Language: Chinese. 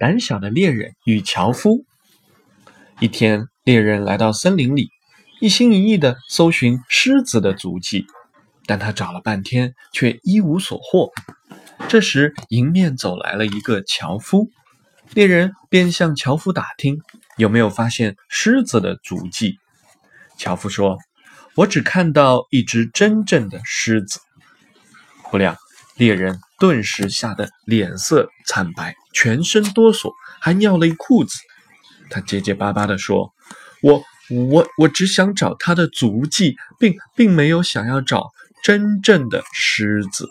胆小的猎人与樵夫。一天，猎人来到森林里，一心一意地搜寻狮子的足迹，但他找了半天却一无所获。这时，迎面走来了一个樵夫，猎人便向樵夫打听有没有发现狮子的足迹。樵夫说：“我只看到一只真正的狮子。”不料，猎人顿时吓得脸色惨白，全身哆嗦，还尿了一裤子。他结结巴巴地说：“我我我只想找他的足迹，并并没有想要找真正的狮子。”